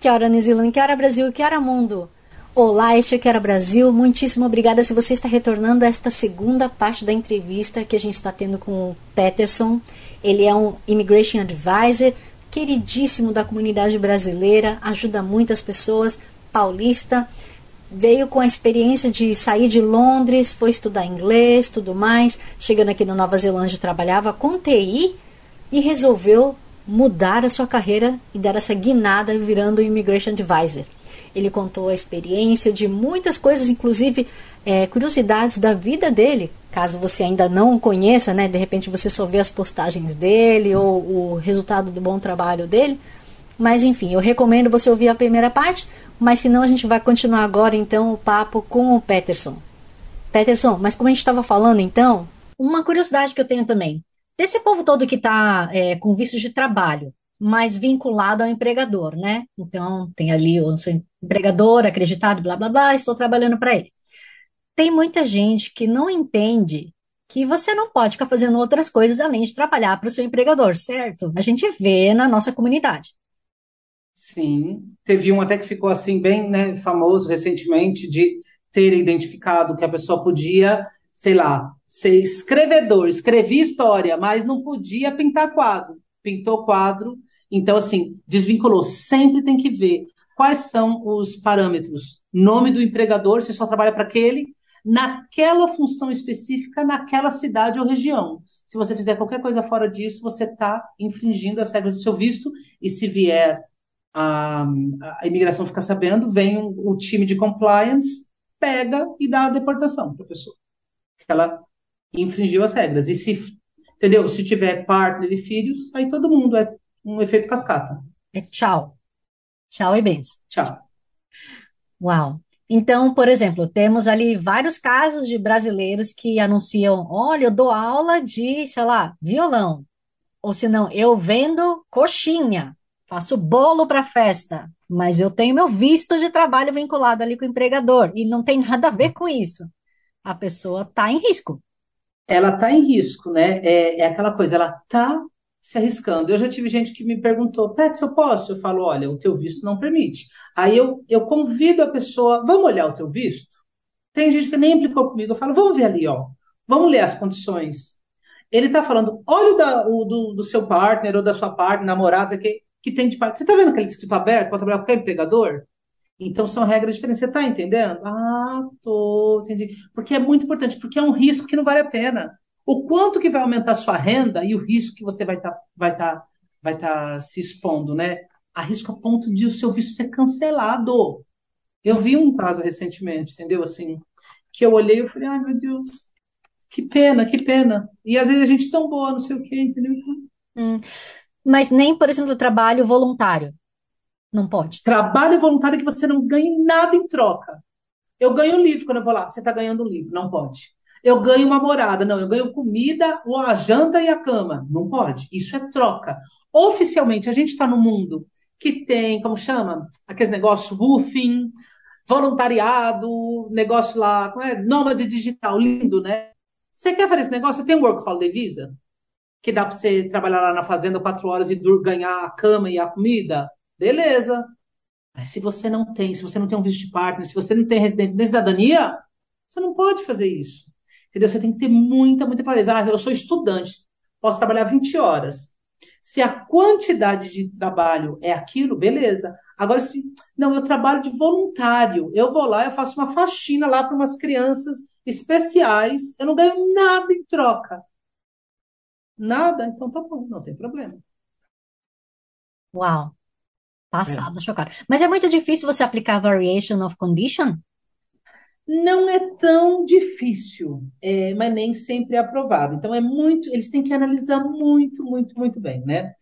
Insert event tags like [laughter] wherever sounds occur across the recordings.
Que hora, New Zealand? Que hora, Brasil? Que hora, mundo? Olá, este é Que hora, Brasil. Muitíssimo obrigada se você está retornando a esta segunda parte da entrevista que a gente está tendo com o Peterson. Ele é um Immigration Advisor, queridíssimo da comunidade brasileira, ajuda muitas pessoas, paulista. Veio com a experiência de sair de Londres, foi estudar inglês, tudo mais. Chegando aqui na Nova Zelândia, trabalhava com TI e resolveu mudar a sua carreira e dar essa guinada virando Immigration Advisor. Ele contou a experiência de muitas coisas, inclusive é, curiosidades da vida dele. Caso você ainda não conheça, né, de repente você só vê as postagens dele ou o resultado do bom trabalho dele. Mas enfim, eu recomendo você ouvir a primeira parte, mas senão a gente vai continuar agora então o papo com o Peterson. Peterson, mas como a gente estava falando então, uma curiosidade que eu tenho também. Desse povo todo que está é, com visto de trabalho, mas vinculado ao empregador, né? Então, tem ali o seu empregador acreditado, blá, blá, blá, estou trabalhando para ele. Tem muita gente que não entende que você não pode ficar fazendo outras coisas além de trabalhar para o seu empregador, certo? A gente vê na nossa comunidade. Sim, teve um até que ficou assim bem né, famoso recentemente de ter identificado que a pessoa podia, sei lá, ser escrevedor, escrevia história, mas não podia pintar quadro. Pintou quadro, então assim, desvinculou. Sempre tem que ver quais são os parâmetros. Nome do empregador, você só trabalha para aquele, naquela função específica, naquela cidade ou região. Se você fizer qualquer coisa fora disso, você está infringindo as regras do seu visto, e se vier a, a imigração ficar sabendo, vem o time de compliance, pega e dá a deportação para a pessoa. Ela infringiu as regras. E se, entendeu? Se tiver partner e filhos, aí todo mundo é um efeito cascata. É tchau. Tchau e bens. Tchau. Uau. Então, por exemplo, temos ali vários casos de brasileiros que anunciam: olha, eu dou aula de, sei lá, violão. Ou se não, eu vendo coxinha, faço bolo para festa, mas eu tenho meu visto de trabalho vinculado ali com o empregador e não tem nada a ver com isso. A pessoa está em risco ela está em risco, né? É, é aquela coisa, ela está se arriscando. Eu já tive gente que me perguntou, Pet, se eu posso? Eu falo, olha, o teu visto não permite. Aí eu, eu convido a pessoa, vamos olhar o teu visto? Tem gente que nem implicou comigo, eu falo, vamos ver ali, ó. Vamos ler as condições. Ele está falando, olha o, da, o do, do, seu partner ou da sua partner, namorada, que, que tem de parte. Você está vendo aquele escrito aberto para trabalhar com qualquer empregador? Então são regras diferentes. Você está entendendo? Ah, tô, entendi. Porque é muito importante, porque é um risco que não vale a pena. O quanto que vai aumentar a sua renda e o risco que você vai estar tá, vai tá, vai tá se expondo, né? A risco a ponto de o seu visto ser cancelado. Eu vi um caso recentemente, entendeu? Assim, que eu olhei e falei, ai meu Deus, que pena, que pena. E às vezes a gente tão boa, não sei o quê, entendeu? Hum. Mas nem, por exemplo, trabalho voluntário. Não pode. Trabalho voluntário que você não ganhe nada em troca. Eu ganho um livro quando eu vou lá. Você está ganhando um livro. Não pode. Eu ganho uma morada. Não, eu ganho comida, ou a janta e a cama. Não pode. Isso é troca. Oficialmente, a gente está no mundo que tem, como chama? Aqueles negócios roofing, voluntariado, negócio lá, como é? Nômade digital, lindo, né? Você quer fazer esse negócio? Tem um Work Holiday Visa? Que dá para você trabalhar lá na fazenda quatro horas e ganhar a cama e a comida? Beleza. Mas se você não tem, se você não tem um visto de partner, se você não tem residência nem cidadania, você não pode fazer isso. Entendeu? Você tem que ter muita, muita clareza. Ah, eu sou estudante, posso trabalhar 20 horas. Se a quantidade de trabalho é aquilo, beleza. Agora, se não, eu trabalho de voluntário, eu vou lá, eu faço uma faxina lá para umas crianças especiais, eu não ganho nada em troca. Nada? Então tá bom, não tem problema. Uau. Passada, é. chocada. Mas é muito difícil você aplicar variation of condition? Não é tão difícil, é, mas nem sempre é aprovado. Então é muito, eles têm que analisar muito, muito, muito bem, né?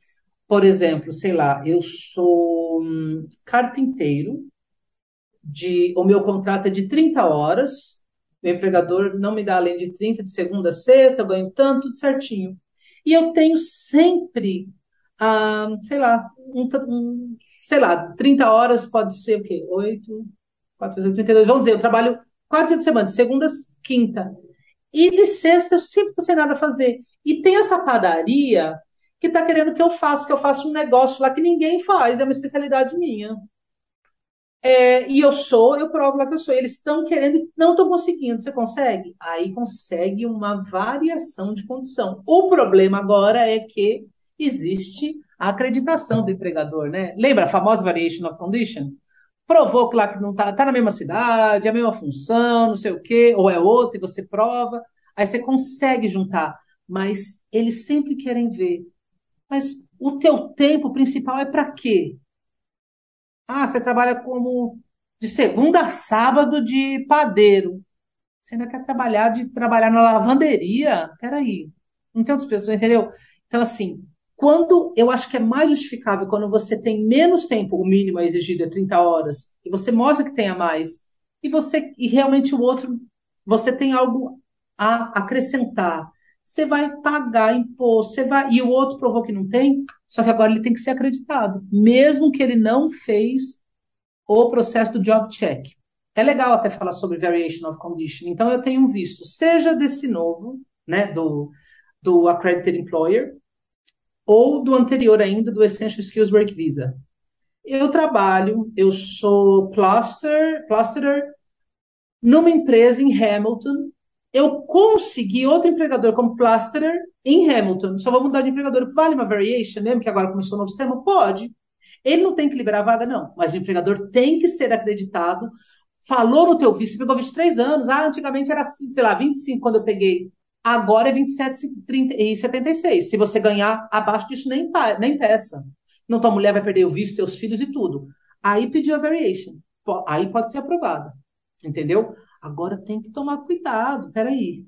Por exemplo, sei lá, eu sou hum, carpinteiro, de, o meu contrato é de 30 horas, meu empregador não me dá além de 30 de segunda a sexta, eu ganho tanto, tudo certinho. E eu tenho sempre, ah, sei lá, um, um, sei lá, 30 horas pode ser o quê? 8, 4, 8, 32, vamos dizer, eu trabalho quatro dias de semana, de segunda quinta. E de sexta eu sempre estou sem nada a fazer. E tem essa padaria que está querendo que eu faça, que eu faça um negócio lá que ninguém faz, é uma especialidade minha. É, e eu sou, eu provo lá que eu sou. Eles estão querendo e não estão conseguindo. Você consegue? Aí consegue uma variação de condição. O problema agora é que existe a acreditação do empregador, né? Lembra a famosa variation of condition? Provou que lá que não está tá na mesma cidade, a mesma função, não sei o quê, ou é outra, e você prova, aí você consegue juntar. Mas eles sempre querem ver. Mas o teu tempo principal é para quê? Ah, você trabalha como de segunda a sábado de padeiro. Você ainda quer trabalhar de trabalhar na lavanderia? Peraí. Não tem outras pessoas, entendeu? Então, assim, quando eu acho que é mais justificável quando você tem menos tempo, o mínimo exigido é 30 horas, e você mostra que tenha mais, e você e realmente o outro, você tem algo a acrescentar. Você vai pagar imposto, você vai, e o outro provou que não tem, só que agora ele tem que ser acreditado, mesmo que ele não fez o processo do job check. É legal até falar sobre variation of condition. Então, eu tenho visto, seja desse novo, né, do, do accredited employer, ou do anterior ainda, do Essential Skills Work Visa. Eu trabalho, eu sou plaster, plasterer numa empresa em Hamilton. Eu consegui outro empregador como plasterer em Hamilton. Só vou mudar de empregador. Vale uma variation mesmo, que agora começou o novo sistema? Pode. Ele não tem que liberar a vaga, não. Mas o empregador tem que ser acreditado. Falou no teu visto, pegou visto três anos. Ah, antigamente era, sei lá, 25 quando eu peguei. Agora é 27,76. Se você ganhar abaixo disso, nem, nem peça. Não, tua mulher vai perder o visto, teus filhos e tudo. Aí pediu a variation. Aí pode ser aprovada. Entendeu? Agora tem que tomar cuidado. Peraí.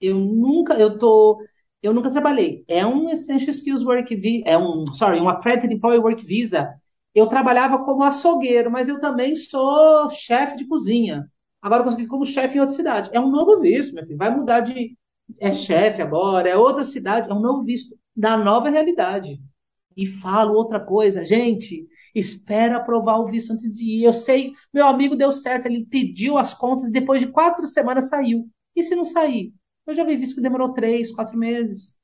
Eu nunca, eu tô, eu nunca trabalhei. É um Essential Skills Work Visa, é um, sorry, um Accredited Employee Work Visa. Eu trabalhava como açougueiro, mas eu também sou chefe de cozinha. Agora consegui como chefe em outra cidade. É um novo visto, meu filho. Vai mudar de. É chefe agora, é outra cidade, é um novo visto da nova realidade. E falo outra coisa, gente, espera aprovar o visto antes de ir. Eu sei, meu amigo deu certo, ele pediu as contas e depois de quatro semanas saiu. E se não sair? Eu já vi visto que demorou três, quatro meses.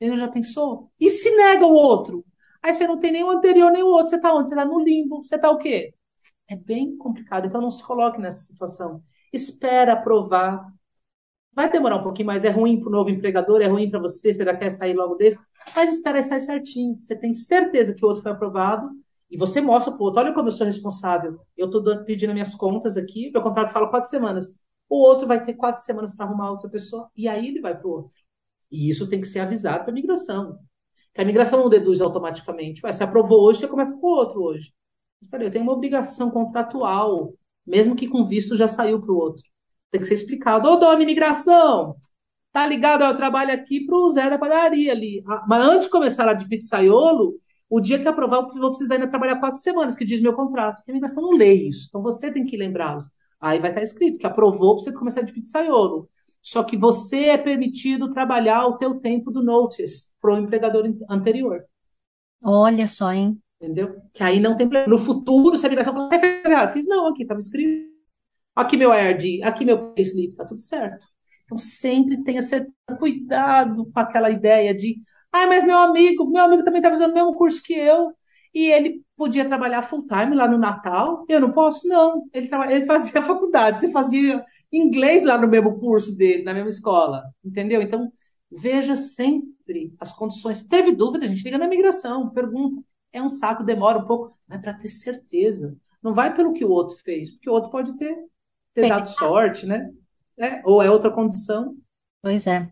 Ele já pensou? E se nega o outro? Aí você não tem nem o anterior nem o outro. Você está onde? Você está no limbo. Você está o quê? É bem complicado, então não se coloque nessa situação. Espera aprovar. Vai demorar um pouquinho, mas é ruim para o novo empregador, é ruim para você, você já quer sair logo desse, mas espera sair certinho. Você tem certeza que o outro foi aprovado e você mostra para o outro: olha como eu sou responsável. Eu estou pedindo minhas contas aqui, meu contrato fala quatro semanas. O outro vai ter quatro semanas para arrumar outra pessoa e aí ele vai para o outro. E isso tem que ser avisado para a migração. Que a migração não deduz automaticamente. Ué, se aprovou hoje, você começa com o outro hoje. Mas eu tenho uma obrigação contratual, mesmo que com visto já saiu para o outro. Tem que ser explicado. Ô, dona imigração, tá ligado? Eu trabalho aqui para o Zé da padaria ali. Ah, mas antes de começar lá de pizzaiolo, o dia que aprovar, eu vou precisar ainda trabalhar quatro semanas, que diz meu contrato. A imigração não lê isso. Então você tem que lembrá-los. Aí vai estar escrito que aprovou para você começar de pizzaiolo. Só que você é permitido trabalhar o teu tempo do notice para o empregador anterior. Olha só, hein? Entendeu? Que aí não tem problema. No futuro, se a migração falar, ah, fiz não, aqui estava escrito. Aqui meu IRD, aqui meu payslip, tá tudo certo. Então sempre tenha certeza, cuidado com aquela ideia de, ah, mas meu amigo, meu amigo também está fazendo o mesmo curso que eu, e ele podia trabalhar full time lá no Natal. Eu não posso? Não. Ele, ele fazia [laughs] faculdade, você fazia inglês lá no mesmo curso dele, na mesma escola. Entendeu? Então, veja sempre as condições. Teve dúvida, a gente liga na imigração, pergunta. É um saco, demora um pouco, mas para ter certeza. Não vai pelo que o outro fez, porque o outro pode ter, ter dado sorte, né? É, ou é outra condição. Pois é.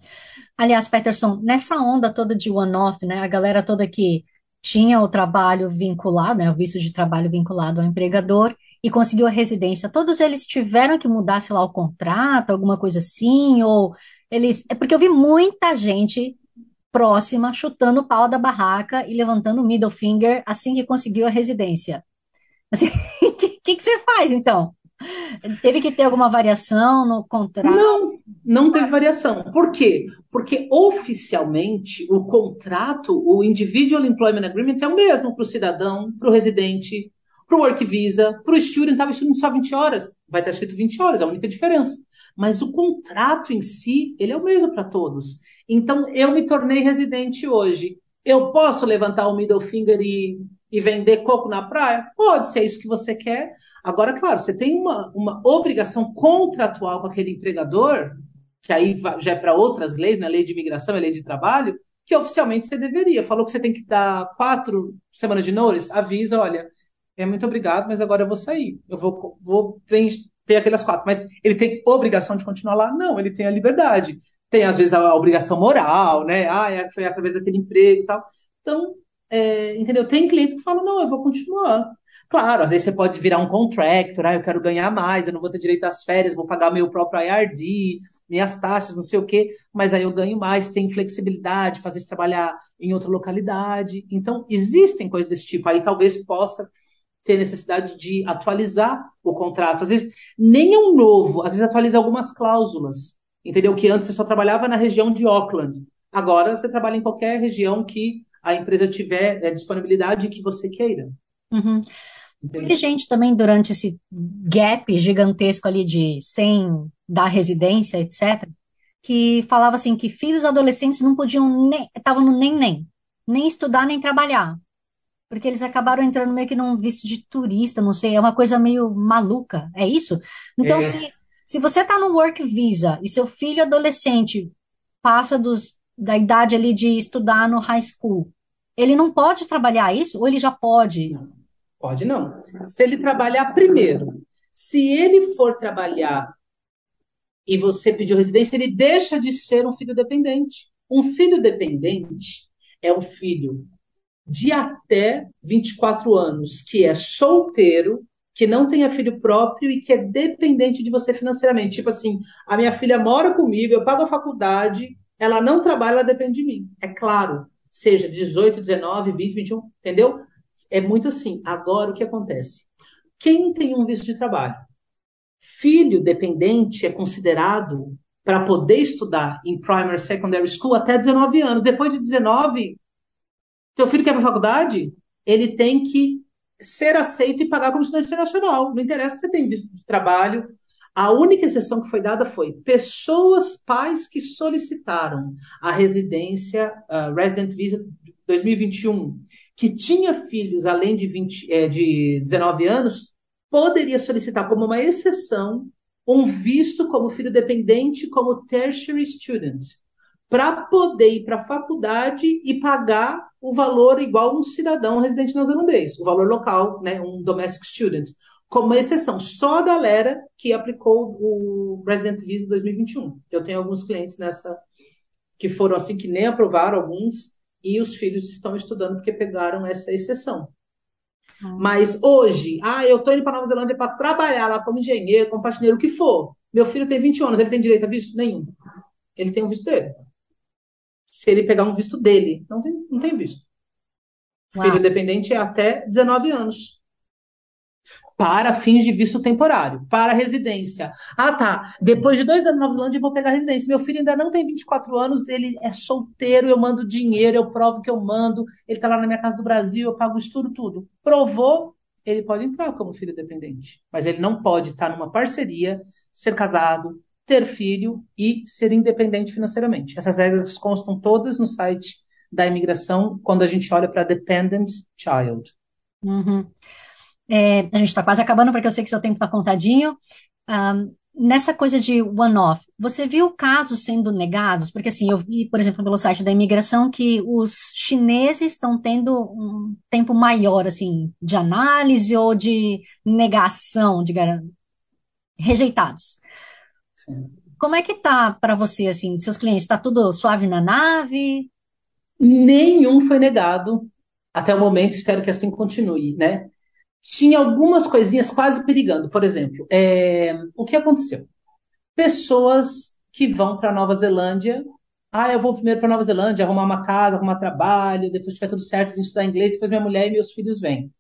Aliás, Peterson, nessa onda toda de one-off, né? A galera toda que tinha o trabalho vinculado, né, o visto de trabalho vinculado ao empregador e conseguiu a residência. Todos eles tiveram que mudar, sei lá, o contrato, alguma coisa assim, ou eles. É porque eu vi muita gente próxima, chutando o pau da barraca e levantando o middle finger assim que conseguiu a residência. Assim, o [laughs] que, que, que você faz então? Teve que ter alguma variação no contrato? Não, não teve variação. Por quê? Porque oficialmente o contrato, o Individual Employment Agreement é o mesmo para o cidadão, para o residente, para o Work Visa, para o Student, estava estudando só 20 horas. Vai estar escrito 20 horas, é a única diferença. Mas o contrato em si, ele é o mesmo para todos. Então, eu me tornei residente hoje. Eu posso levantar o middle finger e e vender coco na praia? Pode, se é isso que você quer. Agora, claro, você tem uma, uma obrigação contratual com aquele empregador, que aí já é para outras leis, né? Lei de imigração, é lei de trabalho, que oficialmente você deveria. Falou que você tem que dar quatro semanas de notice, avisa, olha, é muito obrigado, mas agora eu vou sair. Eu vou, vou ter aquelas quatro. Mas ele tem obrigação de continuar lá? Não, ele tem a liberdade. Tem, às vezes, a obrigação moral, né? Ah, é, foi através daquele emprego e tal. Então, é, entendeu? Tem clientes que falam, não, eu vou continuar. Claro, às vezes você pode virar um contractor, ah, eu quero ganhar mais, eu não vou ter direito às férias, vou pagar meu próprio IRD, minhas taxas, não sei o quê, mas aí eu ganho mais, tem flexibilidade, fazer trabalhar em outra localidade. Então, existem coisas desse tipo. Aí talvez possa ter necessidade de atualizar o contrato. Às vezes, nem é um novo, às vezes atualiza algumas cláusulas, entendeu? Que antes você só trabalhava na região de Auckland. Agora você trabalha em qualquer região que a empresa tiver é, disponibilidade que você queira. Uhum. Teve gente também durante esse gap gigantesco ali de sem dar residência, etc., que falava assim que filhos adolescentes não podiam nem, estavam no nem nem, nem estudar nem trabalhar, porque eles acabaram entrando meio que num visto de turista, não sei, é uma coisa meio maluca, é isso? Então, é. se, se você está no work visa e seu filho adolescente passa dos, da idade ali de estudar no high school, ele não pode trabalhar isso ou ele já pode? Não, pode não. Se ele trabalhar primeiro, se ele for trabalhar e você pediu residência, ele deixa de ser um filho dependente. Um filho dependente é um filho de até 24 anos que é solteiro, que não tenha filho próprio e que é dependente de você financeiramente. Tipo assim, a minha filha mora comigo, eu pago a faculdade, ela não trabalha, ela depende de mim. É claro, seja 18, 19, 20, 21, entendeu? É muito assim. Agora, o que acontece? Quem tem um visto de trabalho? Filho dependente é considerado para poder estudar em primary secondary school até 19 anos. Depois de 19, teu filho quer para a faculdade, ele tem que ser aceito e pagar como estudante internacional. Não interessa que você tenha visto de trabalho, a única exceção que foi dada foi pessoas, pais que solicitaram a residência, uh, Resident Visa 2021, que tinha filhos além de, 20, é, de 19 anos, poderia solicitar como uma exceção um visto como filho dependente, como tertiary student, para poder ir para a faculdade e pagar o valor igual um cidadão residente neozelandês, o valor local, né, um domestic student como exceção, só a galera que aplicou o Resident Visa 2021. Eu tenho alguns clientes nessa que foram assim que nem aprovaram alguns e os filhos estão estudando porque pegaram essa exceção. Hum. Mas hoje, ah, eu estou indo para Nova Zelândia para trabalhar lá como engenheiro, como faxineiro, o que for. Meu filho tem 20 anos, ele tem direito a visto? Nenhum. Ele tem um visto dele. Se ele pegar um visto dele, não tem, não tem visto. Uau. Filho independente é até 19 anos para fins de visto temporário, para residência. Ah, tá. Depois de dois anos na Nova Zelândia, eu vou pegar residência. Meu filho ainda não tem 24 anos, ele é solteiro, eu mando dinheiro, eu provo que eu mando, ele está lá na minha casa do Brasil, eu pago estudo, tudo. Provou, ele pode entrar como filho dependente. Mas ele não pode estar numa parceria, ser casado, ter filho e ser independente financeiramente. Essas regras constam todas no site da imigração quando a gente olha para dependent child. Uhum. É, a gente está quase acabando, porque eu sei que seu tempo está contadinho. Um, nessa coisa de one-off, você viu casos sendo negados? Porque, assim, eu vi, por exemplo, pelo site da imigração, que os chineses estão tendo um tempo maior, assim, de análise ou de negação, de rejeitados. Sim. Como é que tá para você, assim, seus clientes? Está tudo suave na nave? Nenhum foi negado até o momento, espero que assim continue, né? tinha algumas coisinhas quase perigando. Por exemplo, é, o que aconteceu? Pessoas que vão para Nova Zelândia Ah, eu vou primeiro para Nova Zelândia, arrumar uma casa, arrumar trabalho, depois tiver tudo certo, vim estudar inglês, depois minha mulher e meus filhos vêm.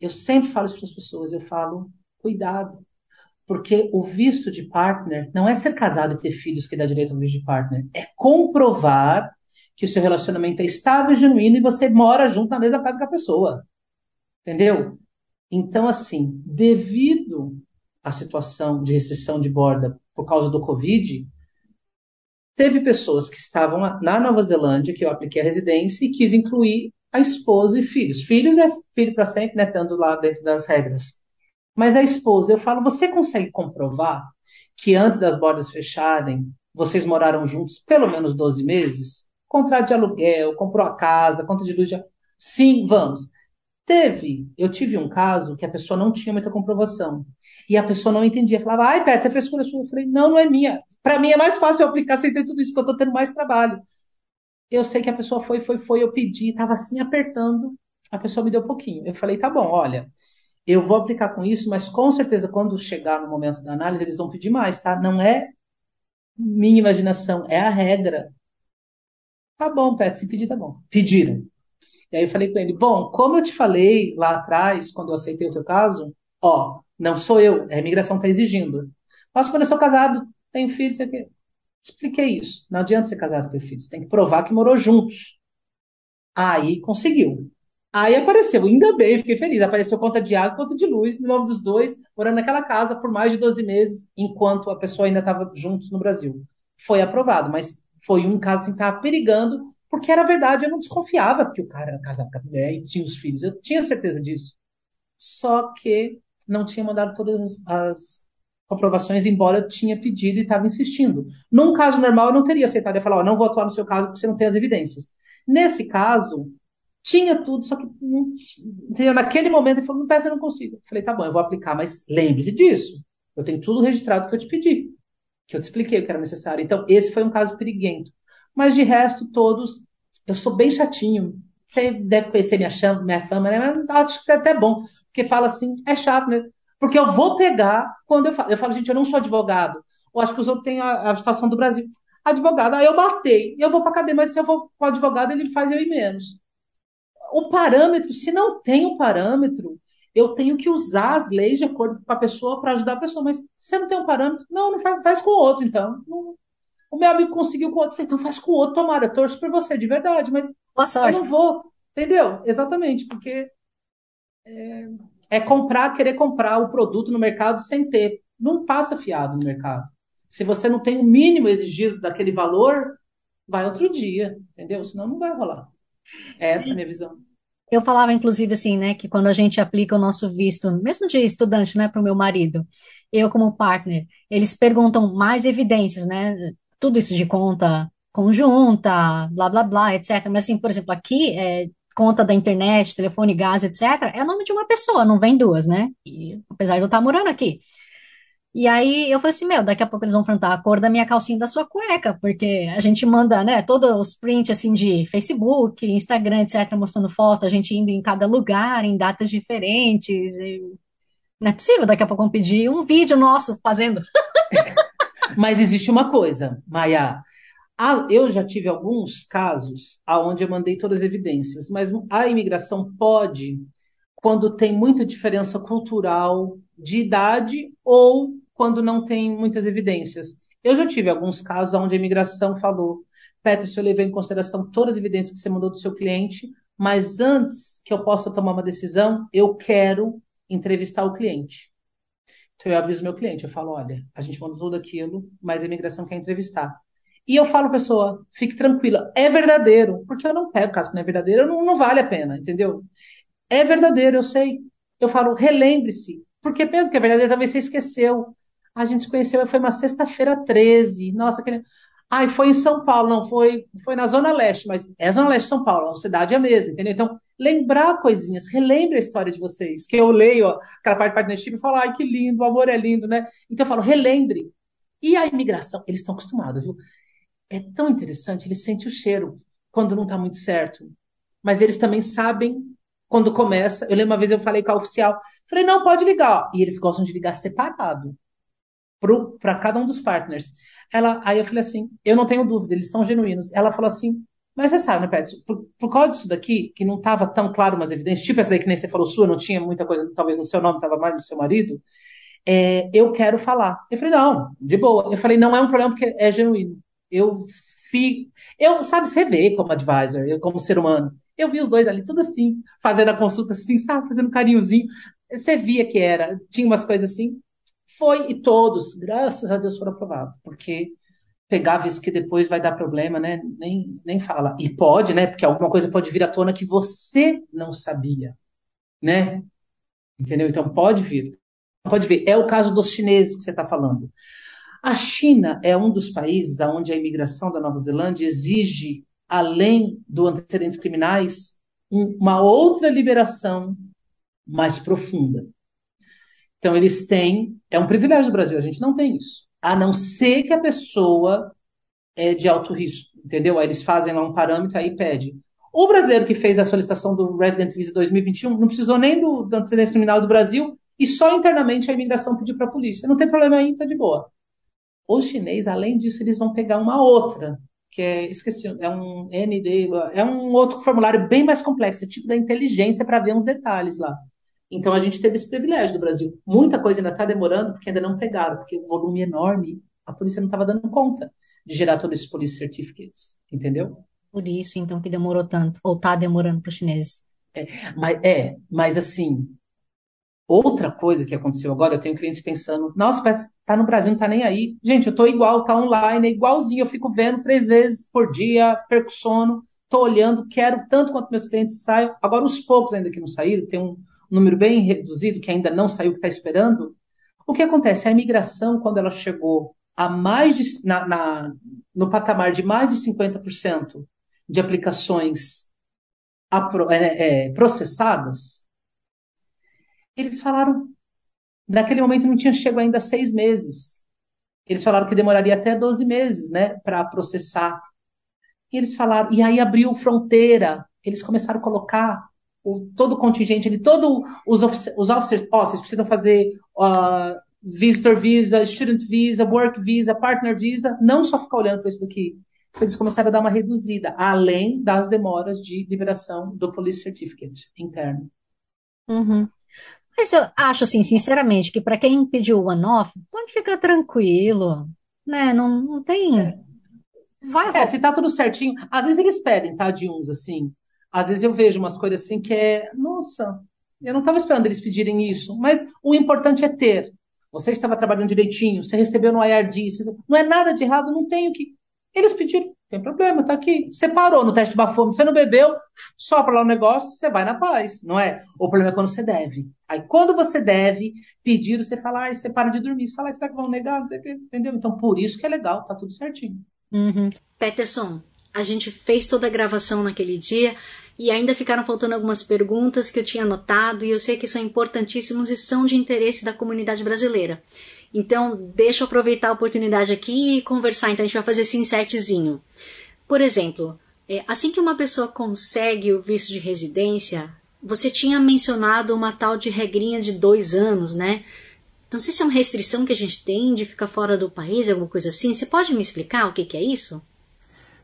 Eu sempre falo isso para as pessoas, eu falo, cuidado, porque o visto de partner não é ser casado e ter filhos que dá direito ao visto de partner, é comprovar que o seu relacionamento é estável e genuíno e você mora junto na mesma casa que a pessoa. Entendeu? Então, assim, devido à situação de restrição de borda por causa do Covid, teve pessoas que estavam na Nova Zelândia, que eu apliquei a residência, e quis incluir a esposa e filhos. Filhos é filho para sempre, né? Estando lá dentro das regras. Mas a esposa, eu falo, você consegue comprovar que antes das bordas fecharem, vocês moraram juntos pelo menos 12 meses? Contrato de aluguel, comprou a casa, conta de luz. De... Sim, vamos. Teve, eu tive um caso que a pessoa não tinha muita comprovação. E a pessoa não entendia. Falava, ai, Pet, você fez escolha sua. Eu falei, não, não é minha. Para mim é mais fácil eu aplicar sem ter tudo isso, que eu estou tendo mais trabalho. Eu sei que a pessoa foi, foi, foi, eu pedi, estava assim apertando, a pessoa me deu um pouquinho. Eu falei, tá bom, olha, eu vou aplicar com isso, mas com certeza quando chegar no momento da análise, eles vão pedir mais, tá? Não é minha imaginação, é a regra. Tá bom, Pet, se pedir, tá bom. Pediram. E aí eu falei com ele, bom, como eu te falei lá atrás, quando eu aceitei o teu caso, ó, não sou eu, a imigração está exigindo. Posso quando eu sou casado, tenho filhos, sei o quê. Expliquei isso. Não adianta ser casado e ter filhos, tem que provar que morou juntos. Aí conseguiu. Aí apareceu, ainda bem, fiquei feliz. Apareceu conta de água, conta de luz, no nome dos dois, morando naquela casa por mais de 12 meses, enquanto a pessoa ainda estava juntos no Brasil. Foi aprovado, mas foi um caso assim, que estava perigando porque era verdade, eu não desconfiava que o cara era casado com a mulher e tinha os filhos. Eu tinha certeza disso. Só que não tinha mandado todas as, as comprovações, embora eu tinha pedido e estava insistindo. Num caso normal, eu não teria aceitado. Eu ia falar, oh, não vou atuar no seu caso porque você não tem as evidências. Nesse caso, tinha tudo, só que não, entendeu? naquele momento ele falou, não peça, eu não consigo. Eu falei, tá bom, eu vou aplicar, mas lembre-se disso. Eu tenho tudo registrado que eu te pedi, que eu te expliquei o que era necessário. Então, esse foi um caso periguento. Mas de resto, todos, eu sou bem chatinho. Você deve conhecer minha, chama, minha fama, né? Mas acho que é até bom, porque fala assim, é chato, né? Porque eu vou pegar quando eu falo. Eu falo, gente, eu não sou advogado. Eu acho que os outros têm a, a situação do Brasil. Advogado, aí eu batei, e eu vou para cadeia, mas se eu for com advogado, ele faz eu ir menos. O parâmetro, se não tem o um parâmetro, eu tenho que usar as leis de acordo com a pessoa para ajudar a pessoa. Mas se você não tem um parâmetro, não, não faz, faz com o outro, então. Não, o meu amigo conseguiu com o outro. Falei, então faz com o outro, tomara, eu torço por você, de verdade, mas eu não vou. Entendeu? Exatamente, porque é, é, comprar, querer comprar o produto no mercado sem ter. Não passa fiado no mercado. Se você não tem o mínimo exigido daquele valor, vai outro dia, entendeu? Senão não vai rolar. Essa é a minha visão. Eu falava, inclusive, assim, né, que quando a gente aplica o nosso visto, mesmo de estudante, né, para o meu marido, eu como partner, eles perguntam mais evidências, né, tudo isso de conta conjunta, blá, blá, blá, etc. Mas, assim, por exemplo, aqui, é, conta da internet, telefone, gás, etc., é o nome de uma pessoa, não vem duas, né? E, apesar de eu estar morando aqui. E aí eu falei assim, meu, daqui a pouco eles vão perguntar a cor da minha calcinha e da sua cueca, porque a gente manda, né, todos os prints, assim, de Facebook, Instagram, etc., mostrando foto, a gente indo em cada lugar, em datas diferentes. E... Não é possível, daqui a pouco vão pedir um vídeo nosso fazendo. [laughs] Mas existe uma coisa, Maia. eu já tive alguns casos onde eu mandei todas as evidências, mas a imigração pode, quando tem muita diferença cultural, de idade, ou quando não tem muitas evidências. Eu já tive alguns casos onde a imigração falou: Petra, eu levei em consideração todas as evidências que você mandou do seu cliente, mas antes que eu possa tomar uma decisão, eu quero entrevistar o cliente. Então eu aviso meu cliente, eu falo, olha, a gente mandou tudo aquilo, mas a imigração quer entrevistar. E eu falo, pessoa, fique tranquila, é verdadeiro, porque eu não pego caso que não é verdadeiro, não, não vale a pena, entendeu? É verdadeiro, eu sei. Eu falo, relembre-se, porque pensa que é verdadeiro, talvez você esqueceu. A gente se conheceu, foi uma sexta-feira 13. Nossa, aquele... Ai, foi em São Paulo, não, foi, foi na Zona Leste, mas é Zona Leste de São Paulo, a cidade é a mesma, entendeu? Então, lembrar coisinhas, relembre a história de vocês, que eu leio ó, aquela parte de partnership e falo, ai, que lindo, o amor é lindo, né? Então eu falo, relembre. E a imigração, eles estão acostumados, viu? É tão interessante, eles sentem o cheiro quando não está muito certo. Mas eles também sabem quando começa. Eu lembro uma vez eu falei com a oficial, falei, não, pode ligar. E eles gostam de ligar separado. Para cada um dos partners. Ela, aí eu falei assim, eu não tenho dúvida, eles são genuínos. Ela falou assim, mas você sabe, né, Pet, por, por causa disso daqui, que não estava tão claro umas evidências, tipo essa daí que nem você falou sua, não tinha muita coisa, talvez no seu nome, estava mais no seu marido, é, eu quero falar. Eu falei, não, de boa. Eu falei, não é um problema porque é genuíno. Eu fico, eu, sabe, você vê como advisor, eu como ser humano, eu vi os dois ali, tudo assim, fazendo a consulta assim, sabe, fazendo um carinhozinho. Você via que era, tinha umas coisas assim. Foi, e todos, graças a Deus, foram aprovados, porque pegar visto que depois vai dar problema, né? Nem, nem fala. E pode, né? Porque alguma coisa pode vir à tona que você não sabia, né? Entendeu? Então pode vir. Pode ver. É o caso dos chineses que você está falando. A China é um dos países onde a imigração da Nova Zelândia exige, além do antecedentes criminais, uma outra liberação mais profunda. Então, eles têm. É um privilégio do Brasil, a gente não tem isso a não ser que a pessoa é de alto risco, entendeu? Aí eles fazem lá um parâmetro, aí pede. O brasileiro que fez a solicitação do Resident Visa 2021 não precisou nem do, do antecedente criminal do Brasil e só internamente a imigração pediu para a polícia. Não tem problema aí, tá de boa. O chinês, além disso, eles vão pegar uma outra, que é, esqueci, é um ND, é um outro formulário bem mais complexo, é tipo da inteligência para ver uns detalhes lá. Então a gente teve esse privilégio do Brasil. Muita coisa ainda está demorando porque ainda não pegaram, porque o volume enorme, a polícia não estava dando conta de gerar todos esses police certificates, entendeu? Por isso, então, que demorou tanto, ou está demorando para os chineses. É, mas, é, mas assim, outra coisa que aconteceu agora, eu tenho clientes pensando, nossa, tá no Brasil, não tá nem aí. Gente, eu tô igual, tá online, é igualzinho, eu fico vendo três vezes por dia, perco sono, tô olhando, quero tanto quanto meus clientes saiam. Agora, os poucos ainda que não saíram, tem um, número bem reduzido que ainda não saiu, que está esperando, o que acontece? A imigração, quando ela chegou a mais de, na, na, no patamar de mais de 50% de aplicações é, é, processadas, eles falaram, naquele momento não tinha chegado ainda a seis meses. Eles falaram que demoraria até 12 meses, né, para processar. E eles falaram, e aí abriu fronteira. Eles começaram a colocar o, todo o contingente todos os, os officers, officers precisam fazer uh, visitor visa, student visa, work visa, partner visa, não só ficar olhando para isso daqui. Eles começaram a dar uma reduzida, além das demoras de liberação do police certificate interno. Uhum. Mas eu acho, assim, sinceramente, que para quem pediu o one-off, pode ficar tranquilo, né? Não, não tem. É. Vai. É, se tá tudo certinho. Às vezes eles pedem, tá? De uns, assim. Às vezes eu vejo umas coisas assim que é, nossa, eu não estava esperando eles pedirem isso, mas o importante é ter. Você estava trabalhando direitinho, você recebeu no IRD, você... não é nada de errado, não tenho que. Eles pediram, tem problema, tá aqui. Você parou no teste de bafômetro, você não bebeu, sopra lá o negócio, você vai na paz, não é? O problema é quando você deve. Aí quando você deve pedir, você fala, ah, você para de dormir, você fala, ah, será que vão negar? Não sei o quê, entendeu? Então por isso que é legal, tá tudo certinho. Uhum. Peterson, a gente fez toda a gravação naquele dia e ainda ficaram faltando algumas perguntas que eu tinha anotado e eu sei que são importantíssimos e são de interesse da comunidade brasileira. Então, deixa eu aproveitar a oportunidade aqui e conversar. Então, a gente vai fazer esse insertzinho. Por exemplo, é, assim que uma pessoa consegue o visto de residência, você tinha mencionado uma tal de regrinha de dois anos, né? Não sei se é uma restrição que a gente tem de ficar fora do país, alguma coisa assim. Você pode me explicar o que, que é isso?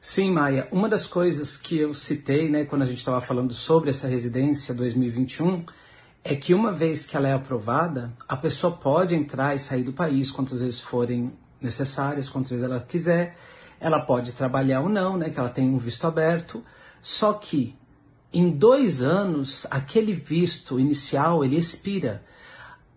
Sim, Maia. Uma das coisas que eu citei, né, quando a gente estava falando sobre essa residência 2021, é que uma vez que ela é aprovada, a pessoa pode entrar e sair do país quantas vezes forem necessárias, quantas vezes ela quiser. Ela pode trabalhar ou não, né, que ela tem um visto aberto. Só que em dois anos, aquele visto inicial ele expira.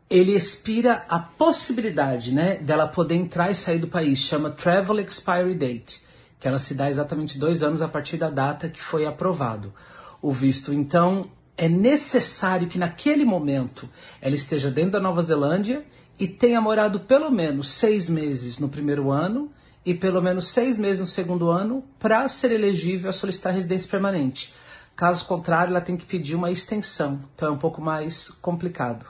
Ele expira a possibilidade, né, dela poder entrar e sair do país. Chama Travel Expiry Date que ela se dá exatamente dois anos a partir da data que foi aprovado o visto. Então, é necessário que naquele momento ela esteja dentro da Nova Zelândia e tenha morado pelo menos seis meses no primeiro ano e pelo menos seis meses no segundo ano para ser elegível a solicitar residência permanente. Caso contrário, ela tem que pedir uma extensão, então é um pouco mais complicado.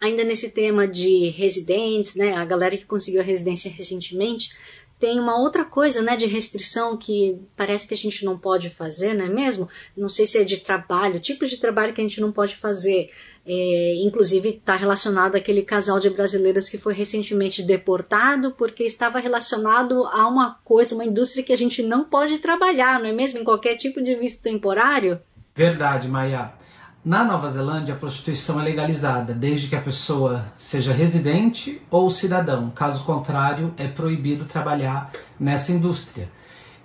Ainda nesse tema de residentes, né, a galera que conseguiu a residência recentemente, tem uma outra coisa, né, de restrição que parece que a gente não pode fazer, não é mesmo? Não sei se é de trabalho, tipos de trabalho que a gente não pode fazer. É, inclusive está relacionado àquele casal de brasileiros que foi recentemente deportado porque estava relacionado a uma coisa, uma indústria que a gente não pode trabalhar, não é mesmo? Em qualquer tipo de visto temporário. Verdade, Maia. Na Nova Zelândia, a prostituição é legalizada, desde que a pessoa seja residente ou cidadão. Caso contrário, é proibido trabalhar nessa indústria.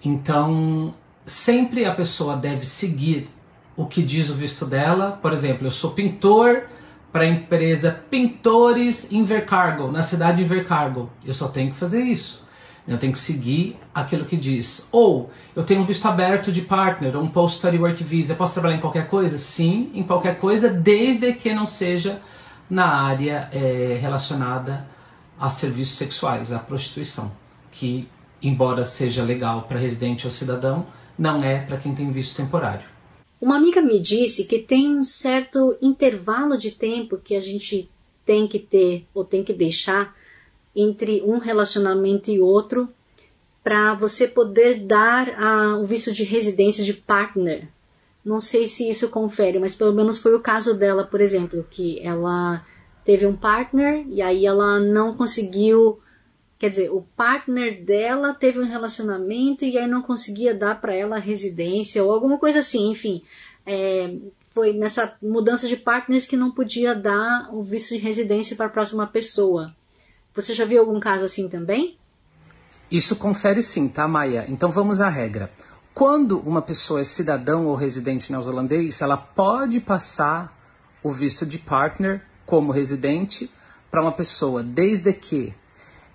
Então, sempre a pessoa deve seguir o que diz o visto dela. Por exemplo, eu sou pintor para a empresa Pintores Invercargo, na cidade de Invercargo. Eu só tenho que fazer isso. Eu tenho que seguir aquilo que diz. Ou eu tenho um visto aberto de partner, um post-study work visa. Eu posso trabalhar em qualquer coisa? Sim, em qualquer coisa, desde que não seja na área é, relacionada a serviços sexuais, à prostituição, que, embora seja legal para residente ou cidadão, não é para quem tem visto temporário. Uma amiga me disse que tem um certo intervalo de tempo que a gente tem que ter ou tem que deixar entre um relacionamento e outro para você poder dar a, o visto de residência de partner. Não sei se isso confere, mas pelo menos foi o caso dela, por exemplo, que ela teve um partner e aí ela não conseguiu, quer dizer, o partner dela teve um relacionamento e aí não conseguia dar para ela residência ou alguma coisa assim, enfim. É, foi nessa mudança de partners que não podia dar o visto de residência para a próxima pessoa. Você já viu algum caso assim também? Isso confere sim, tá, Maia? Então vamos à regra. Quando uma pessoa é cidadão ou residente neozelandês, ela pode passar o visto de partner como residente para uma pessoa, desde que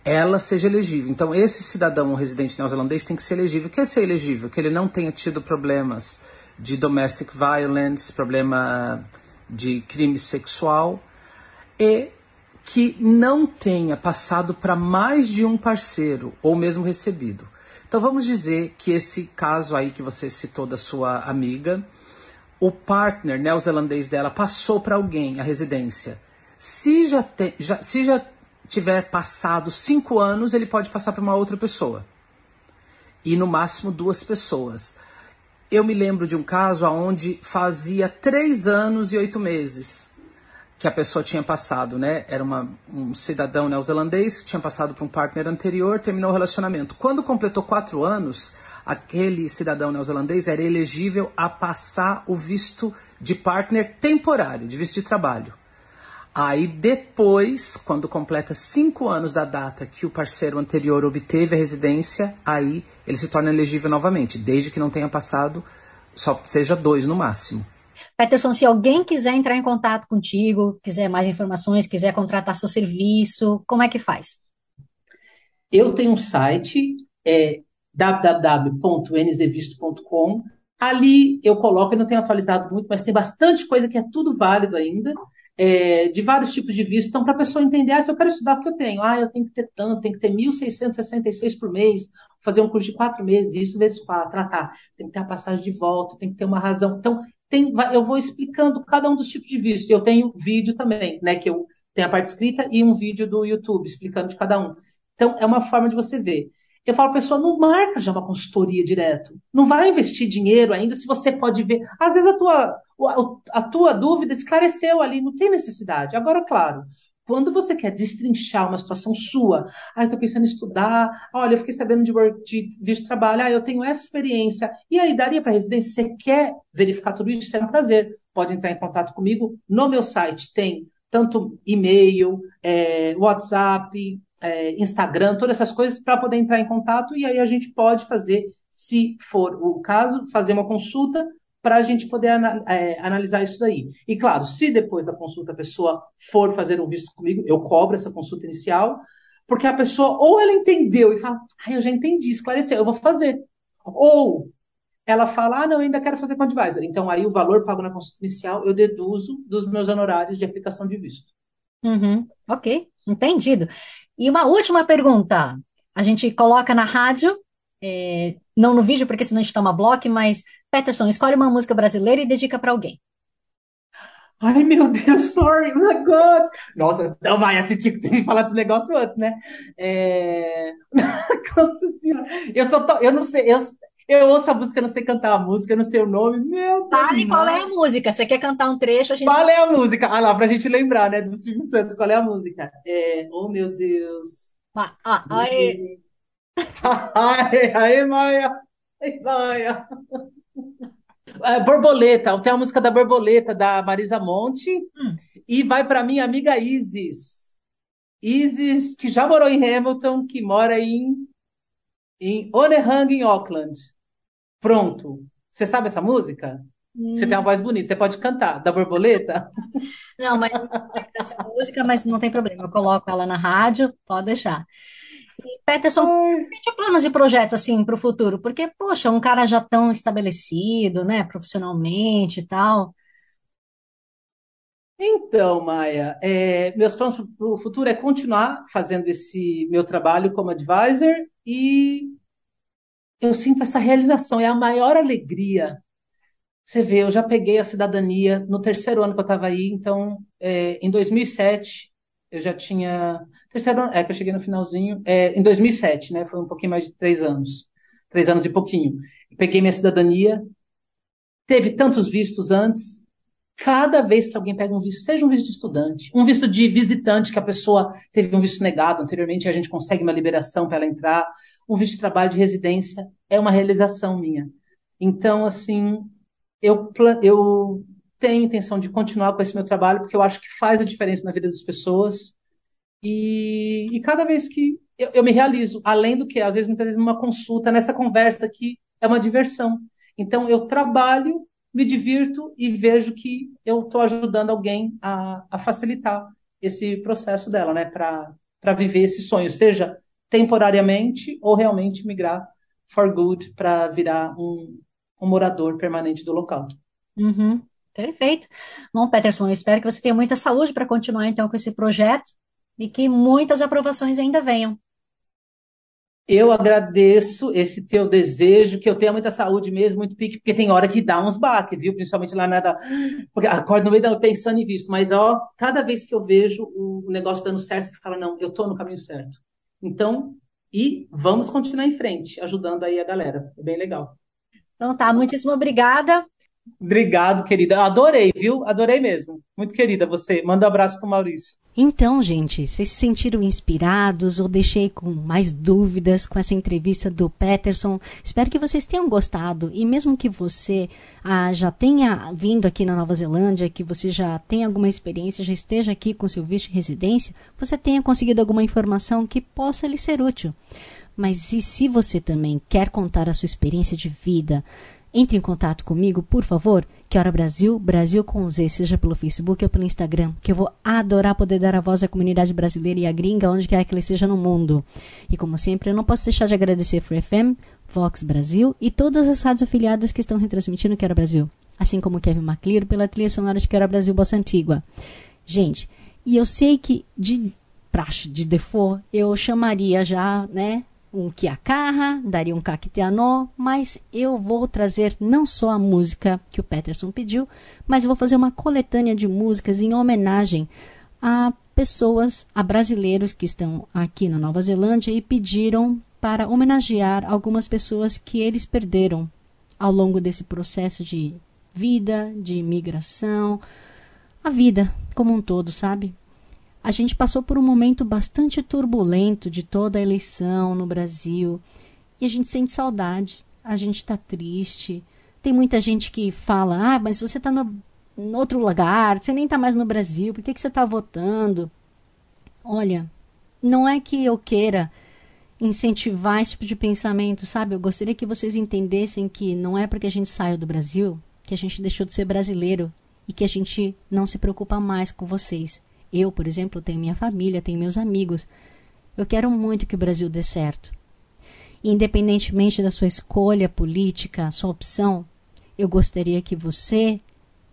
ela seja elegível. Então, esse cidadão ou residente neozelandês tem que ser elegível. O que é ser elegível? Que ele não tenha tido problemas de domestic violence, problema de crime sexual e que não tenha passado para mais de um parceiro ou mesmo recebido. Então vamos dizer que esse caso aí que você citou da sua amiga, o partner neozelandês dela passou para alguém a residência. Se já, te, já, se já tiver passado cinco anos, ele pode passar para uma outra pessoa. E no máximo duas pessoas. Eu me lembro de um caso onde fazia três anos e oito meses que a pessoa tinha passado, né? Era uma, um cidadão neozelandês que tinha passado por um partner anterior, terminou o relacionamento. Quando completou quatro anos, aquele cidadão neozelandês era elegível a passar o visto de partner temporário, de visto de trabalho. Aí depois, quando completa cinco anos da data que o parceiro anterior obteve a residência, aí ele se torna elegível novamente, desde que não tenha passado, só seja dois no máximo. Peterson, se alguém quiser entrar em contato contigo, quiser mais informações, quiser contratar seu serviço, como é que faz? Eu tenho um site, é www.nzvisto.com. Ali eu coloco, eu não tenho atualizado muito, mas tem bastante coisa que é tudo válido ainda, é, de vários tipos de visto. Então, para a pessoa entender, ah, se eu quero estudar o que eu tenho, ah, eu tenho que ter tanto, tem que ter 1.666 por mês, fazer um curso de quatro meses, isso vezes quatro, tratar, tem que ter a passagem de volta, tem que ter uma razão. Então, tem, eu vou explicando cada um dos tipos de visto. Eu tenho vídeo também, né? Que eu tenho a parte escrita e um vídeo do YouTube explicando de cada um. Então, é uma forma de você ver. Eu falo, pessoa, não marca já uma consultoria direto. Não vai investir dinheiro ainda se você pode ver. Às vezes a tua, a, tua dúvida esclareceu ali, não tem necessidade. Agora, claro, quando você quer destrinchar uma situação sua, ah, eu estou pensando em estudar, olha, eu fiquei sabendo de, de visto de trabalho, ah, eu tenho essa experiência, e aí daria para residência? Você quer verificar tudo isso? É um prazer. Pode entrar em contato comigo. No meu site tem tanto e-mail, é, WhatsApp, é, Instagram, todas essas coisas para poder entrar em contato e aí a gente pode fazer, se for o caso, fazer uma consulta para a gente poder é, analisar isso daí. E claro, se depois da consulta a pessoa for fazer um visto comigo, eu cobro essa consulta inicial, porque a pessoa ou ela entendeu e fala, ah, eu já entendi, esclareceu, eu vou fazer. Ou ela fala, ah, não, eu ainda quero fazer com advisor. Então aí o valor pago na consulta inicial eu deduzo dos meus honorários de aplicação de visto. Uhum, ok, entendido. E uma última pergunta. A gente coloca na rádio, é, não no vídeo, porque senão a gente toma bloco, mas Peterson, escolhe uma música brasileira e dedica para alguém. Ai, meu Deus, sorry, oh my God. Nossa, então vai assistir que tem que falar desse negócio antes, né? É... [laughs] Nossa senhora. Eu, só tô... eu não sei, eu, eu ouço a música, não sei cantar a música, não sei o nome. Meu Deus. Fale qual é a música. Você quer cantar um trecho? A gente... Qual é a música? Ah lá, pra gente lembrar, né, do Silvio Santos, qual é a música? É... Oh, meu Deus. Ah, ah, ai. Ai, ai, Maia. Ai, Maia. É, Borboleta, tem a música da Borboleta, da Marisa Monte, Hum. e vai para minha amiga Isis. Isis, que já morou em Hamilton, que mora em, em Onehang, em Auckland. Pronto. Você sabe essa música? Você tem uma voz bonita, você pode cantar, da Borboleta? Não, mas [laughs] essa música, mas não tem problema. Eu coloco ela na rádio, pode deixar. Peterson, você tem planos e projetos assim para o futuro? Porque, poxa, um cara já tão estabelecido, né, profissionalmente e tal. Então, Maia, é, meus planos para o futuro é continuar fazendo esse meu trabalho como advisor e eu sinto essa realização, é a maior alegria. Você vê, eu já peguei a cidadania no terceiro ano que eu estava aí, então, é, em 2007, eu já tinha. Terceiro ano, é que eu cheguei no finalzinho, é, em 2007, né? Foi um pouquinho mais de três anos, três anos e pouquinho. Peguei minha cidadania, teve tantos vistos antes. Cada vez que alguém pega um visto, seja um visto de estudante, um visto de visitante, que a pessoa teve um visto negado anteriormente, a gente consegue uma liberação para ela entrar, um visto de trabalho de residência, é uma realização minha. Então, assim, eu, eu tenho intenção de continuar com esse meu trabalho, porque eu acho que faz a diferença na vida das pessoas. E, e cada vez que eu, eu, me realizo, além do que, às vezes, muitas vezes, numa consulta, nessa conversa aqui, é uma diversão. Então, eu trabalho, me divirto e vejo que eu estou ajudando alguém a, a, facilitar esse processo dela, né, para viver esse sonho, seja temporariamente ou realmente migrar for good para virar um, um morador permanente do local. Uhum, perfeito. Bom, Peterson, eu espero que você tenha muita saúde para continuar então com esse projeto e que muitas aprovações ainda venham. Eu agradeço esse teu desejo, que eu tenha muita saúde mesmo, muito pique, porque tem hora que dá uns baques, viu? Principalmente lá na da... Porque acordo no meio da pensando em visto, mas ó, cada vez que eu vejo o negócio dando certo, você fala, não, eu tô no caminho certo. Então, e vamos continuar em frente, ajudando aí a galera. É bem legal. Então tá, muitíssimo obrigada. Obrigado, querida. Adorei, viu? Adorei mesmo. Muito querida você. Manda um abraço pro Maurício. Então, gente, vocês se sentiram inspirados ou deixei com mais dúvidas com essa entrevista do Peterson? Espero que vocês tenham gostado e mesmo que você ah, já tenha vindo aqui na Nova Zelândia, que você já tenha alguma experiência, já esteja aqui com seu visto de residência, você tenha conseguido alguma informação que possa lhe ser útil. Mas e se você também quer contar a sua experiência de vida? Entre em contato comigo, por favor. Que hora Brasil, Brasil com Z, seja pelo Facebook ou pelo Instagram, que eu vou adorar poder dar a voz à comunidade brasileira e à gringa, onde quer que ele esteja no mundo. E como sempre, eu não posso deixar de agradecer Free FM, Vox Brasil e todas as rádios afiliadas que estão retransmitindo Quero Brasil, assim como Kevin MacLeod pela trilha sonora de Quero Brasil Bossa Antigua. Gente, e eu sei que de praxe, de default, eu chamaria já, né, um kiakarra, daria um kakiteanó, mas eu vou trazer não só a música que o Peterson pediu, mas vou fazer uma coletânea de músicas em homenagem a pessoas, a brasileiros que estão aqui na Nova Zelândia e pediram para homenagear algumas pessoas que eles perderam ao longo desse processo de vida, de imigração, a vida como um todo, sabe? A gente passou por um momento bastante turbulento de toda a eleição no Brasil e a gente sente saudade, a gente está triste. Tem muita gente que fala: ah, mas você está no, em outro lugar, você nem está mais no Brasil, por que, que você está votando? Olha, não é que eu queira incentivar esse tipo de pensamento, sabe? Eu gostaria que vocês entendessem que não é porque a gente saiu do Brasil que a gente deixou de ser brasileiro e que a gente não se preocupa mais com vocês. Eu, por exemplo, tenho minha família, tenho meus amigos. Eu quero muito que o Brasil dê certo. Independentemente da sua escolha política, sua opção, eu gostaria que você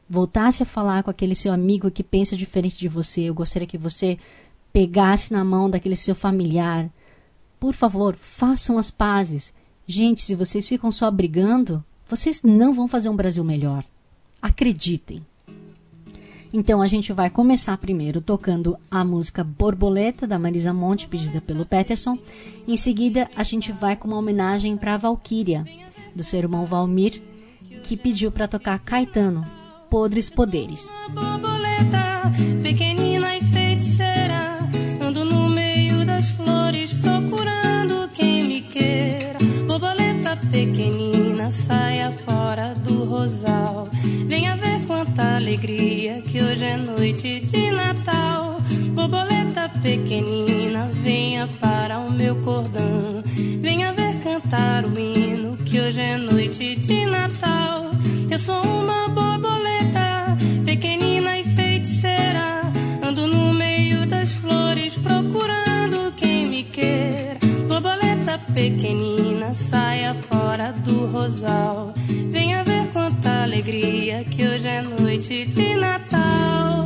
voltasse a falar com aquele seu amigo que pensa diferente de você. Eu gostaria que você pegasse na mão daquele seu familiar. Por favor, façam as pazes. Gente, se vocês ficam só brigando, vocês não vão fazer um Brasil melhor. Acreditem. Então a gente vai começar primeiro tocando a música Borboleta da Marisa Monte, pedida pelo Peterson. Em seguida, a gente vai com uma homenagem para a Valquíria, do seu irmão Valmir, que pediu para tocar Caetano, Podres Poderes. Borboleta, pequenina e feiticeira, ando no meio das flores procurando quem me queira. Borboleta pequenina, saia fora do rosal. Quanta alegria que hoje é noite de Natal. Borboleta pequenina, venha para o meu cordão. Venha ver cantar o hino que hoje é noite de Natal. Eu sou uma borboleta pequenina, saia fora do rosal. Venha ver quanta alegria que hoje é noite de Natal.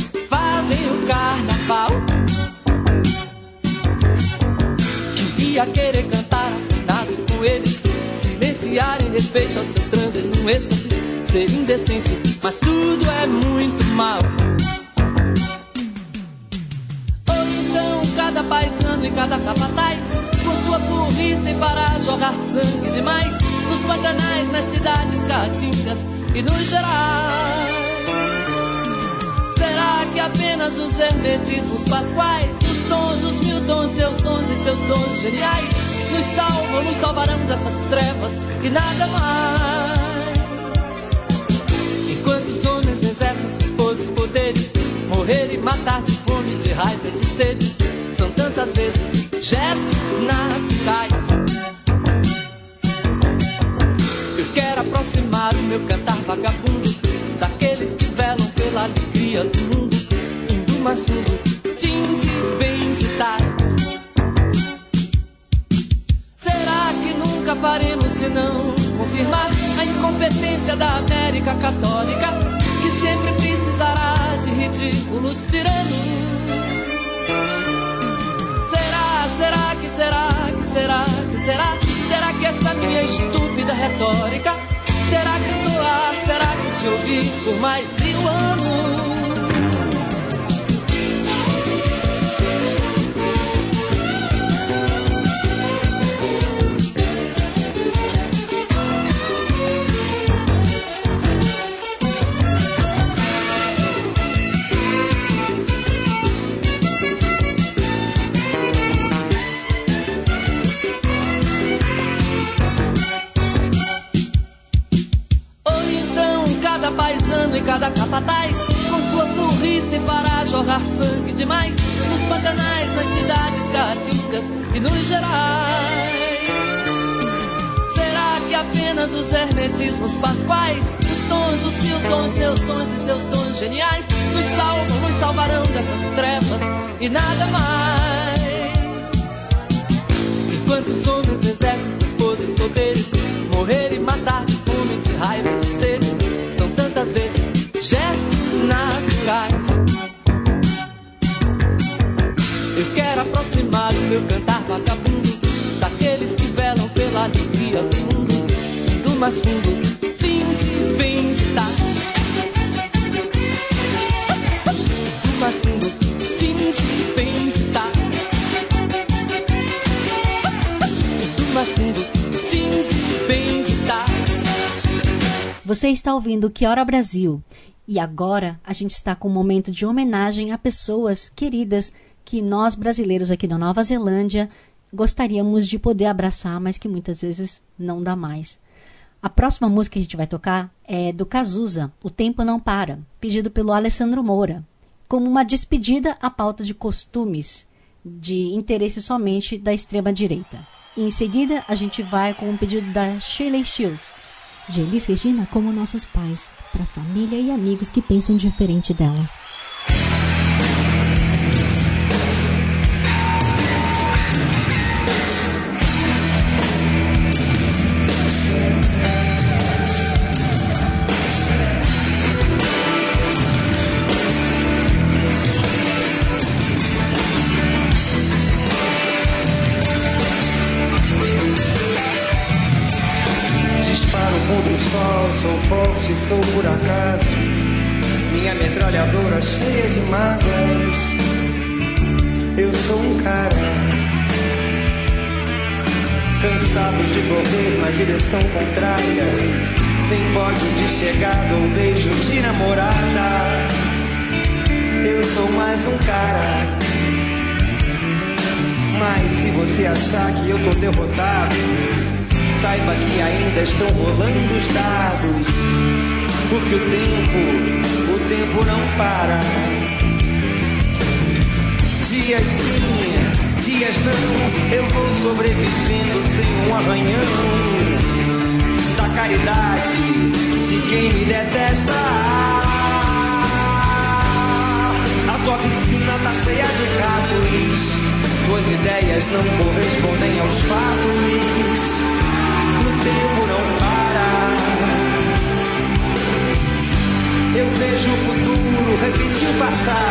o carnaval. Queria querer cantar afinado com eles, silenciar em respeito ao seu transe num êxtase, ser indecente, mas tudo é muito mal. Ou então cada paisano e cada capataz, com sua burrice para jogar sangue demais, nos pantanais, nas cidades caatingas e nos gerais. Que apenas os hermetismos pasquais, os tons, os mil tons, seus tons e seus tons geniais, nos salvam, nos salvarão dessas trevas e nada mais? Enquanto os homens exercem seus podres poderes, morrer e matar de fome, de raiva e de sede, são tantas vezes gestos naturais. Eu quero aproximar o meu cantar vagabundo mais fundo, jeans e bens e tais. Será que nunca faremos senão confirmar a incompetência da América Católica, que sempre precisará de ridículos tiranos? Será, será que será, que será, que será? Será que esta minha estúpida retórica terá que soar, terá que se ouvir por mais mil anos? está ouvindo Que Hora Brasil. E agora a gente está com um momento de homenagem a pessoas queridas que nós brasileiros aqui da Nova Zelândia gostaríamos de poder abraçar, mas que muitas vezes não dá mais. A próxima música que a gente vai tocar é do Cazuza, O Tempo Não Para, pedido pelo Alessandro Moura, como uma despedida à pauta de costumes, de interesse somente da extrema-direita. Em seguida, a gente vai com um pedido da Shirley Shields, de Elis Regina como nossos pais, para família e amigos que pensam diferente dela. não correspondem aos fatos. O tempo não para. Eu vejo o futuro repetir o passado.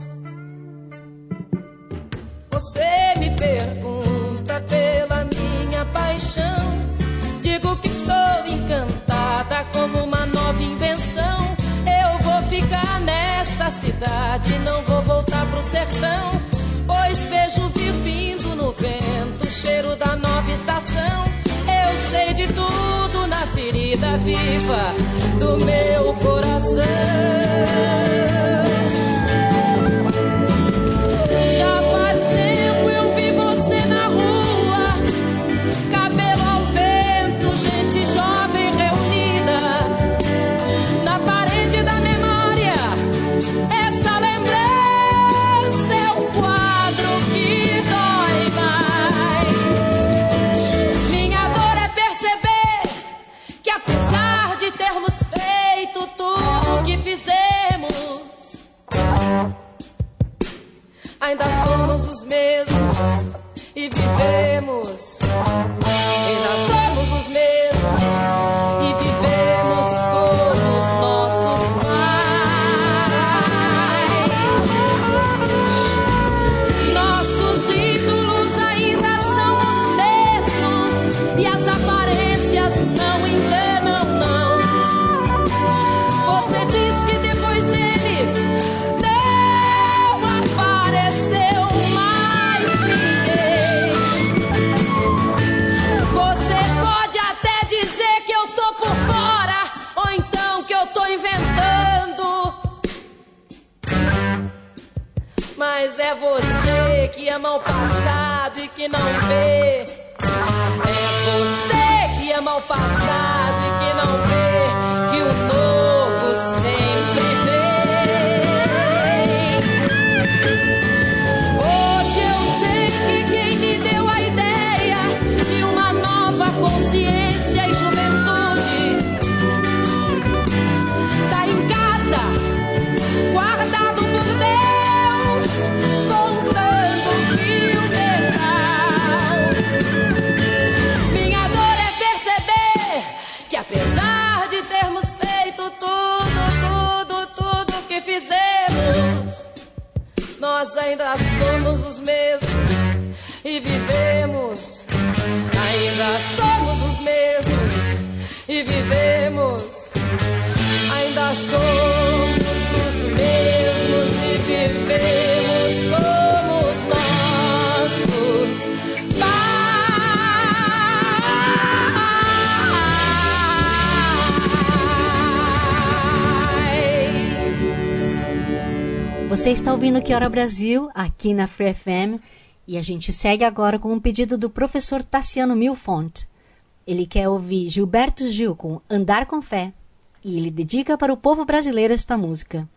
Paixão. Digo que estou encantada como uma nova invenção. Eu vou ficar nesta cidade, não vou voltar pro sertão. Pois vejo vir vindo no vento o cheiro da nova estação. Eu sei de tudo na ferida viva do meu coração. E Que Hora Brasil, aqui na Free FM, e a gente segue agora com um pedido do professor Tassiano Milfont. Ele quer ouvir Gilberto Gil com Andar com Fé, e ele dedica para o povo brasileiro esta música.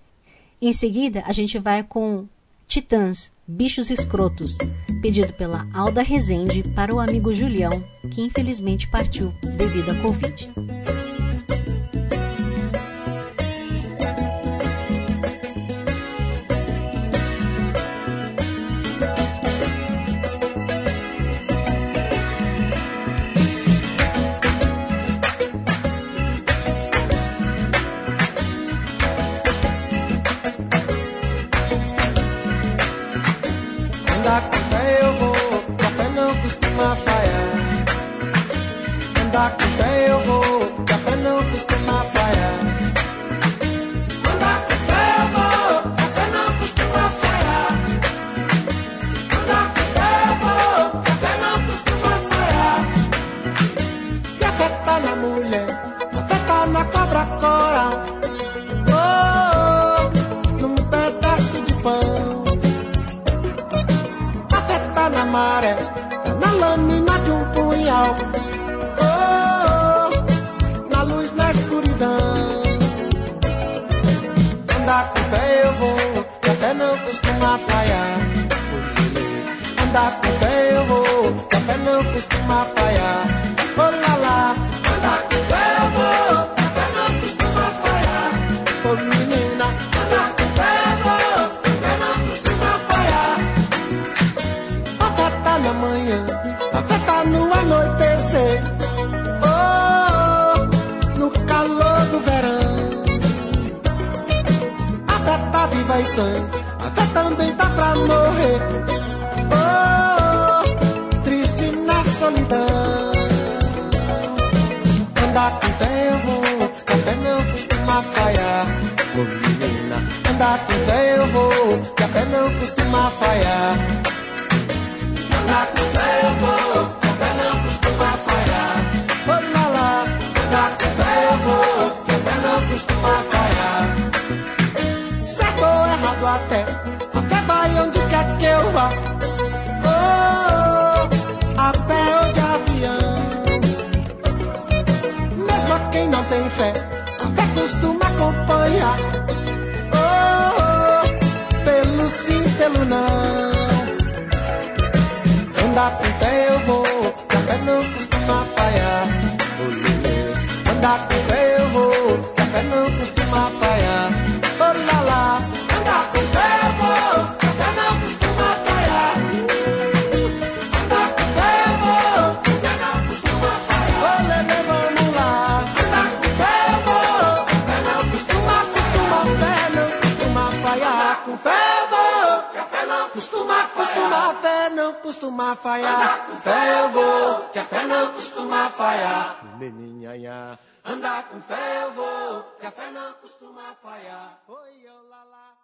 Em seguida, a gente vai com Titãs, Bichos Escrotos, pedido pela Alda Rezende para o amigo Julião, que infelizmente partiu devido à Covid. no anoitecer, oh, no calor do verão. A fé tá viva e sã, a fé também tá pra morrer, oh, triste na solidão. Andar com fé eu vou, café não costuma falhar, oh, menina. Andar com fé eu vou, café não costuma falhar. Andar com Oh, oh, pelo sim, pelo não. Andar com fé eu vou, café não costuma falhar. Andar com fé eu vou, café não costuma falhar. costuma falhar. Com fé eu vou, que a fé não costuma falhar. Menininha, andar com fé eu vou, que a fé não costuma falhar. Oi, olá, lá.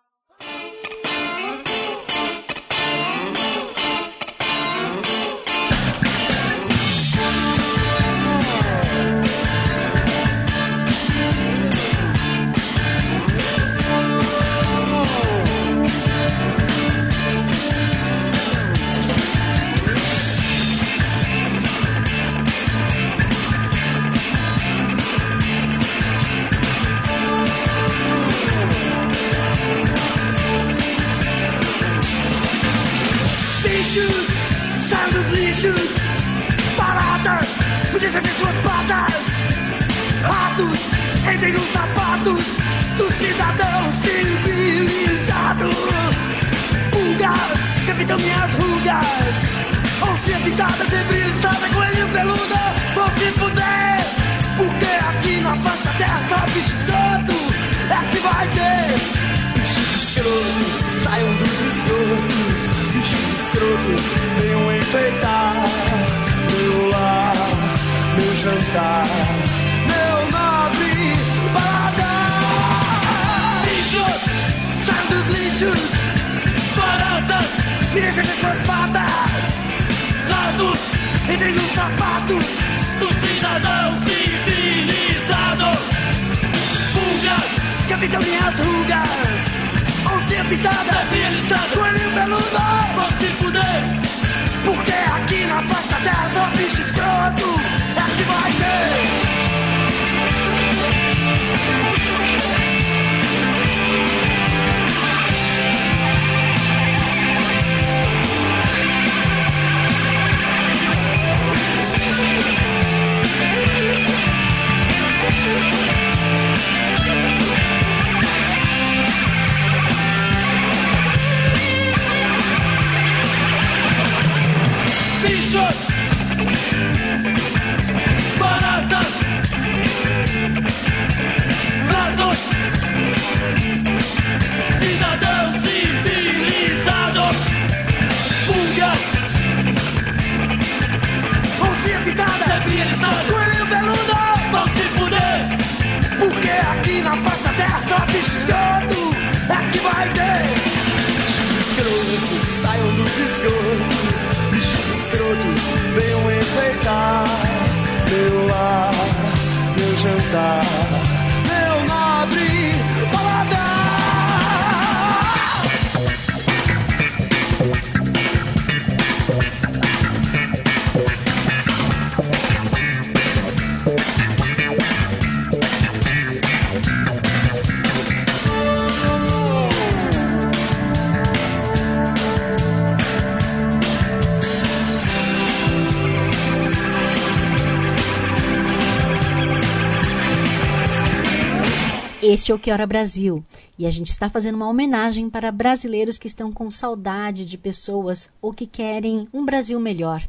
O Que Hora Brasil e a gente está fazendo uma homenagem para brasileiros que estão com saudade de pessoas ou que querem um Brasil melhor.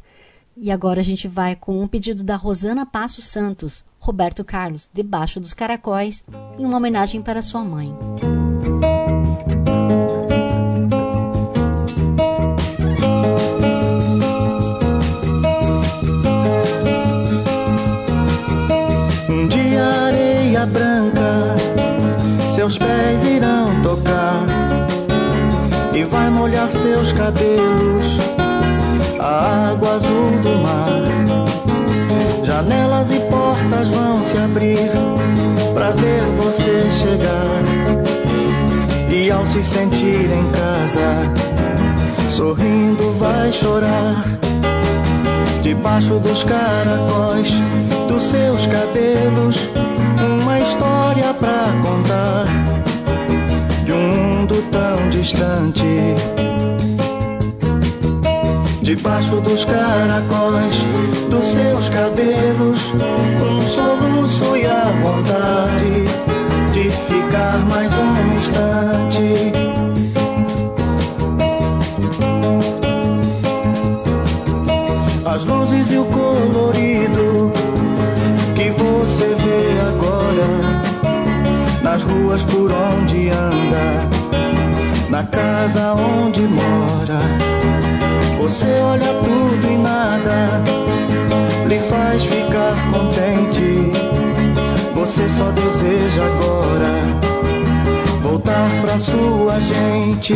E agora a gente vai com um pedido da Rosana Passos Santos, Roberto Carlos, Debaixo dos Caracóis, em uma homenagem para sua mãe. Seus pés irão tocar e vai molhar seus cabelos, a água azul do mar. Janelas e portas vão se abrir para ver você chegar. E ao se sentir em casa, sorrindo vai chorar. Debaixo dos caracóis dos seus cabelos história pra contar de um mundo tão distante. Debaixo dos caracóis dos seus cabelos, um soluço e a vontade de ficar mais um instante. As luzes e o colorido que você nas ruas por onde anda, na casa onde mora. Você olha tudo e nada lhe faz ficar contente. Você só deseja agora voltar pra sua gente.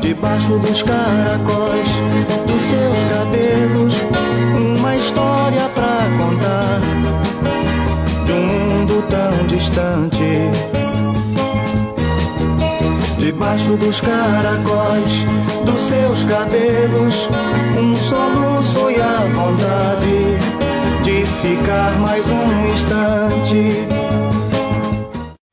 Debaixo dos caracóis dos seus cabelos, uma história pra contar tão distante. Debaixo dos caracóis dos seus cabelos, um soluço e a vontade de ficar mais um instante.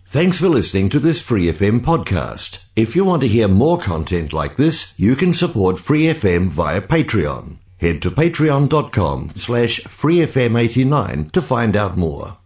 Thanks for listening to this Free FM podcast. If you want to hear more content like this, you can support Free FM via Patreon. Head to patreon.com slash freefm89 to find out more.